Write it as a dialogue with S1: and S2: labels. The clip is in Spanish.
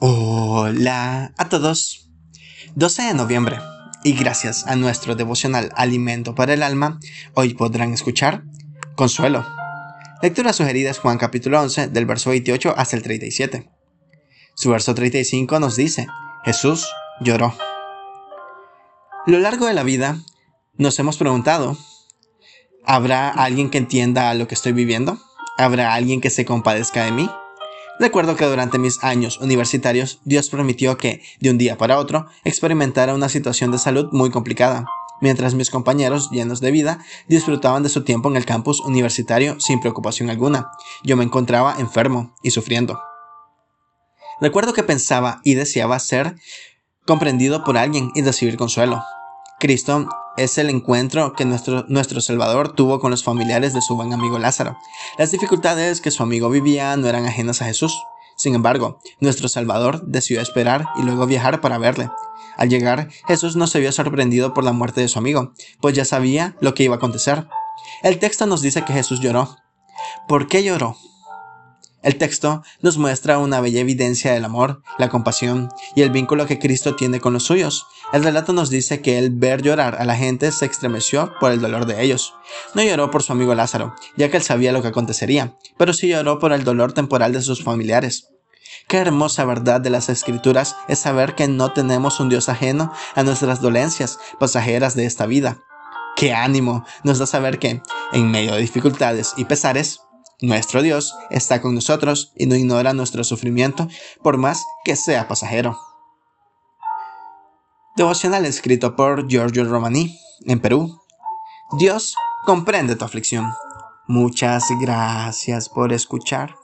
S1: Hola a todos. 12 de noviembre. Y gracias a nuestro devocional Alimento para el Alma, hoy podrán escuchar Consuelo. Lectura sugerida es Juan capítulo 11 del verso 28 hasta el 37. Su verso 35 nos dice, Jesús lloró. Lo largo de la vida nos hemos preguntado, ¿habrá alguien que entienda lo que estoy viviendo? ¿Habrá alguien que se compadezca de mí? Recuerdo que durante mis años universitarios Dios permitió que, de un día para otro, experimentara una situación de salud muy complicada, mientras mis compañeros, llenos de vida, disfrutaban de su tiempo en el campus universitario sin preocupación alguna. Yo me encontraba enfermo y sufriendo. Recuerdo que pensaba y deseaba ser comprendido por alguien y recibir consuelo. Cristo es el encuentro que nuestro, Salvador tuvo con los familiares de su buen amigo Lázaro. Las dificultades que su amigo vivía no eran ajenas a Jesús. Sin embargo, nuestro Salvador decidió esperar y luego viajar para verle. Al llegar, Jesús no se vio sorprendido por la muerte de su amigo, pues ya sabía lo que iba a acontecer. El texto nos dice que Jesús lloró. ¿Por qué lloró? El texto nos muestra una bella evidencia del amor, la compasión y el vínculo que Cristo tiene con los suyos. El relato nos dice que el ver llorar a la gente se estremeció por el dolor de ellos. No lloró por su amigo Lázaro, ya que él sabía lo que acontecería, pero sí lloró por el dolor temporal de sus familiares. Qué hermosa verdad de las escrituras es saber que no tenemos un Dios ajeno a nuestras dolencias pasajeras de esta vida. Qué ánimo nos da saber que, en medio de dificultades y pesares, nuestro Dios está con nosotros y no ignora nuestro sufrimiento, por más que sea pasajero. Devocional escrito por Giorgio Romani, en Perú. Dios comprende tu aflicción. Muchas gracias por escuchar.